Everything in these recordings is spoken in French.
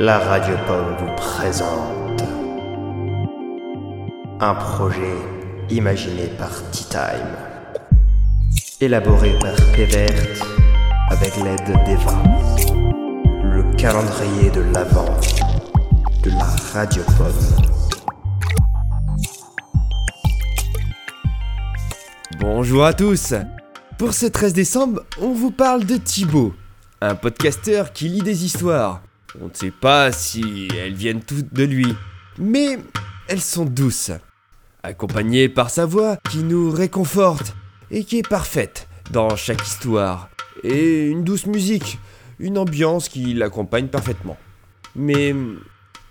la Radio Pomme vous présente un projet imaginé par Tea Time, élaboré par Pévert avec l'aide d'Eva, le calendrier de l'Avent de la Radio Pomme. Bonjour à tous Pour ce 13 décembre, on vous parle de Thibaut, un podcasteur qui lit des histoires. On ne sait pas si elles viennent toutes de lui, mais elles sont douces, accompagnées par sa voix qui nous réconforte et qui est parfaite dans chaque histoire, et une douce musique, une ambiance qui l'accompagne parfaitement. Mais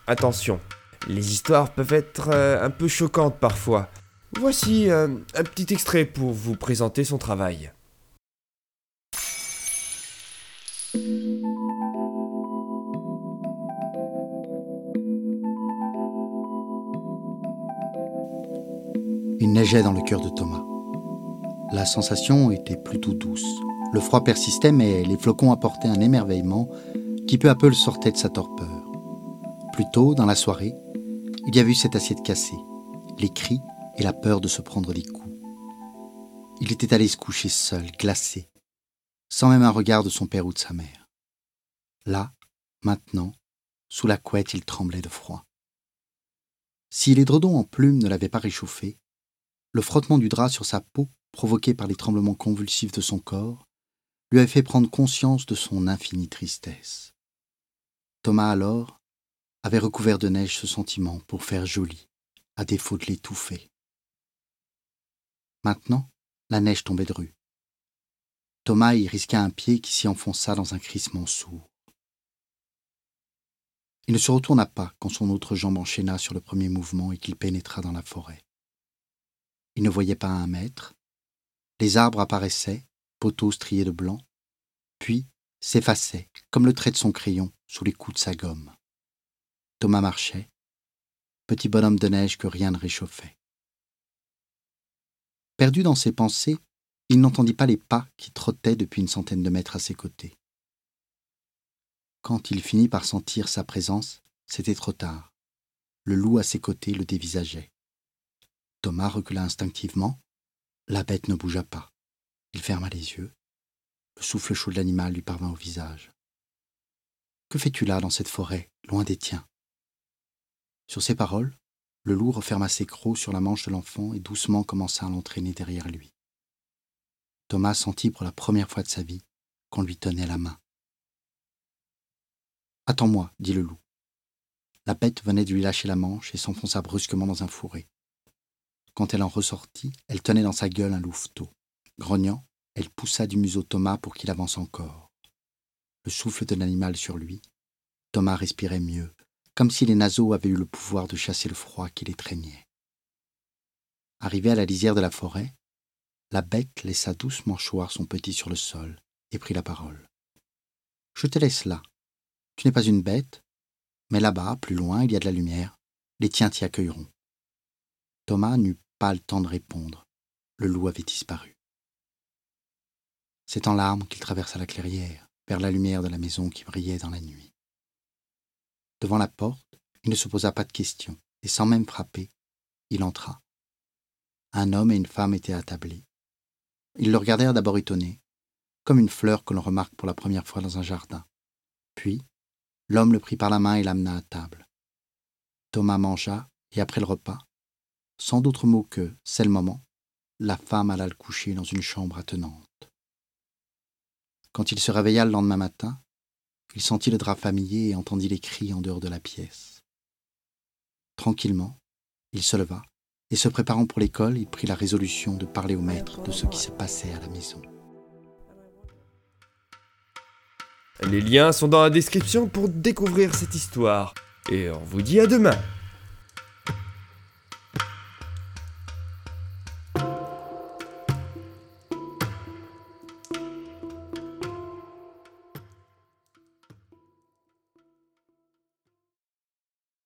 attention, les histoires peuvent être euh, un peu choquantes parfois. Voici euh, un petit extrait pour vous présenter son travail. Il neigeait dans le cœur de Thomas. La sensation était plutôt douce. Le froid persistait, mais les flocons apportaient un émerveillement qui peu à peu le sortait de sa torpeur. Plus tôt, dans la soirée, il y avait eu cette assiette cassée, les cris et la peur de se prendre des coups. Il était allé se coucher seul, glacé, sans même un regard de son père ou de sa mère. Là, maintenant, sous la couette, il tremblait de froid. Si l'édredon en plume ne l'avait pas réchauffé, le frottement du drap sur sa peau, provoqué par les tremblements convulsifs de son corps, lui avait fait prendre conscience de son infinie tristesse. Thomas alors avait recouvert de neige ce sentiment pour faire joli, à défaut de l'étouffer. Maintenant, la neige tombait de rue. Thomas y risqua un pied qui s'y enfonça dans un crissement sourd. Il ne se retourna pas quand son autre jambe enchaîna sur le premier mouvement et qu'il pénétra dans la forêt. Il ne voyait pas un mètre. Les arbres apparaissaient, poteaux striés de blanc, puis s'effaçaient, comme le trait de son crayon, sous les coups de sa gomme. Thomas marchait, petit bonhomme de neige que rien ne réchauffait. Perdu dans ses pensées, il n'entendit pas les pas qui trottaient depuis une centaine de mètres à ses côtés. Quand il finit par sentir sa présence, c'était trop tard. Le loup à ses côtés le dévisageait. Thomas recula instinctivement. La bête ne bougea pas. Il ferma les yeux. Le souffle chaud de l'animal lui parvint au visage. Que fais-tu là dans cette forêt, loin des tiens? Sur ces paroles, le loup referma ses crocs sur la manche de l'enfant et doucement commença à l'entraîner derrière lui. Thomas sentit pour la première fois de sa vie qu'on lui tenait la main. Attends-moi, dit le loup. La bête venait de lui lâcher la manche et s'enfonça brusquement dans un fourré. Quand elle en ressortit, elle tenait dans sa gueule un louveteau. Grognant, elle poussa du museau Thomas pour qu'il avance encore. Le souffle de l'animal sur lui, Thomas respirait mieux, comme si les naseaux avaient eu le pouvoir de chasser le froid qui l'étreignait. Arrivé à la lisière de la forêt, la bête laissa doucement choir son petit sur le sol et prit la parole. Je te laisse là. Tu n'es pas une bête, mais là-bas, plus loin, il y a de la lumière. Les tiens t'y accueilleront. Thomas n'eut pas le temps de répondre. Le loup avait disparu. C'est en larmes qu'il traversa la clairière, vers la lumière de la maison qui brillait dans la nuit. Devant la porte, il ne se posa pas de questions, et sans même frapper, il entra. Un homme et une femme étaient attablés. Ils le regardèrent d'abord étonnés, comme une fleur que l'on remarque pour la première fois dans un jardin. Puis, l'homme le prit par la main et l'amena à table. Thomas mangea, et après le repas, sans d'autre mot que c'est le moment, la femme alla le coucher dans une chambre attenante. Quand il se réveilla le lendemain matin, il sentit le drap familier et entendit les cris en dehors de la pièce. Tranquillement, il se leva et se préparant pour l'école, il prit la résolution de parler au maître de ce qui se passait à la maison. Les liens sont dans la description pour découvrir cette histoire. Et on vous dit à demain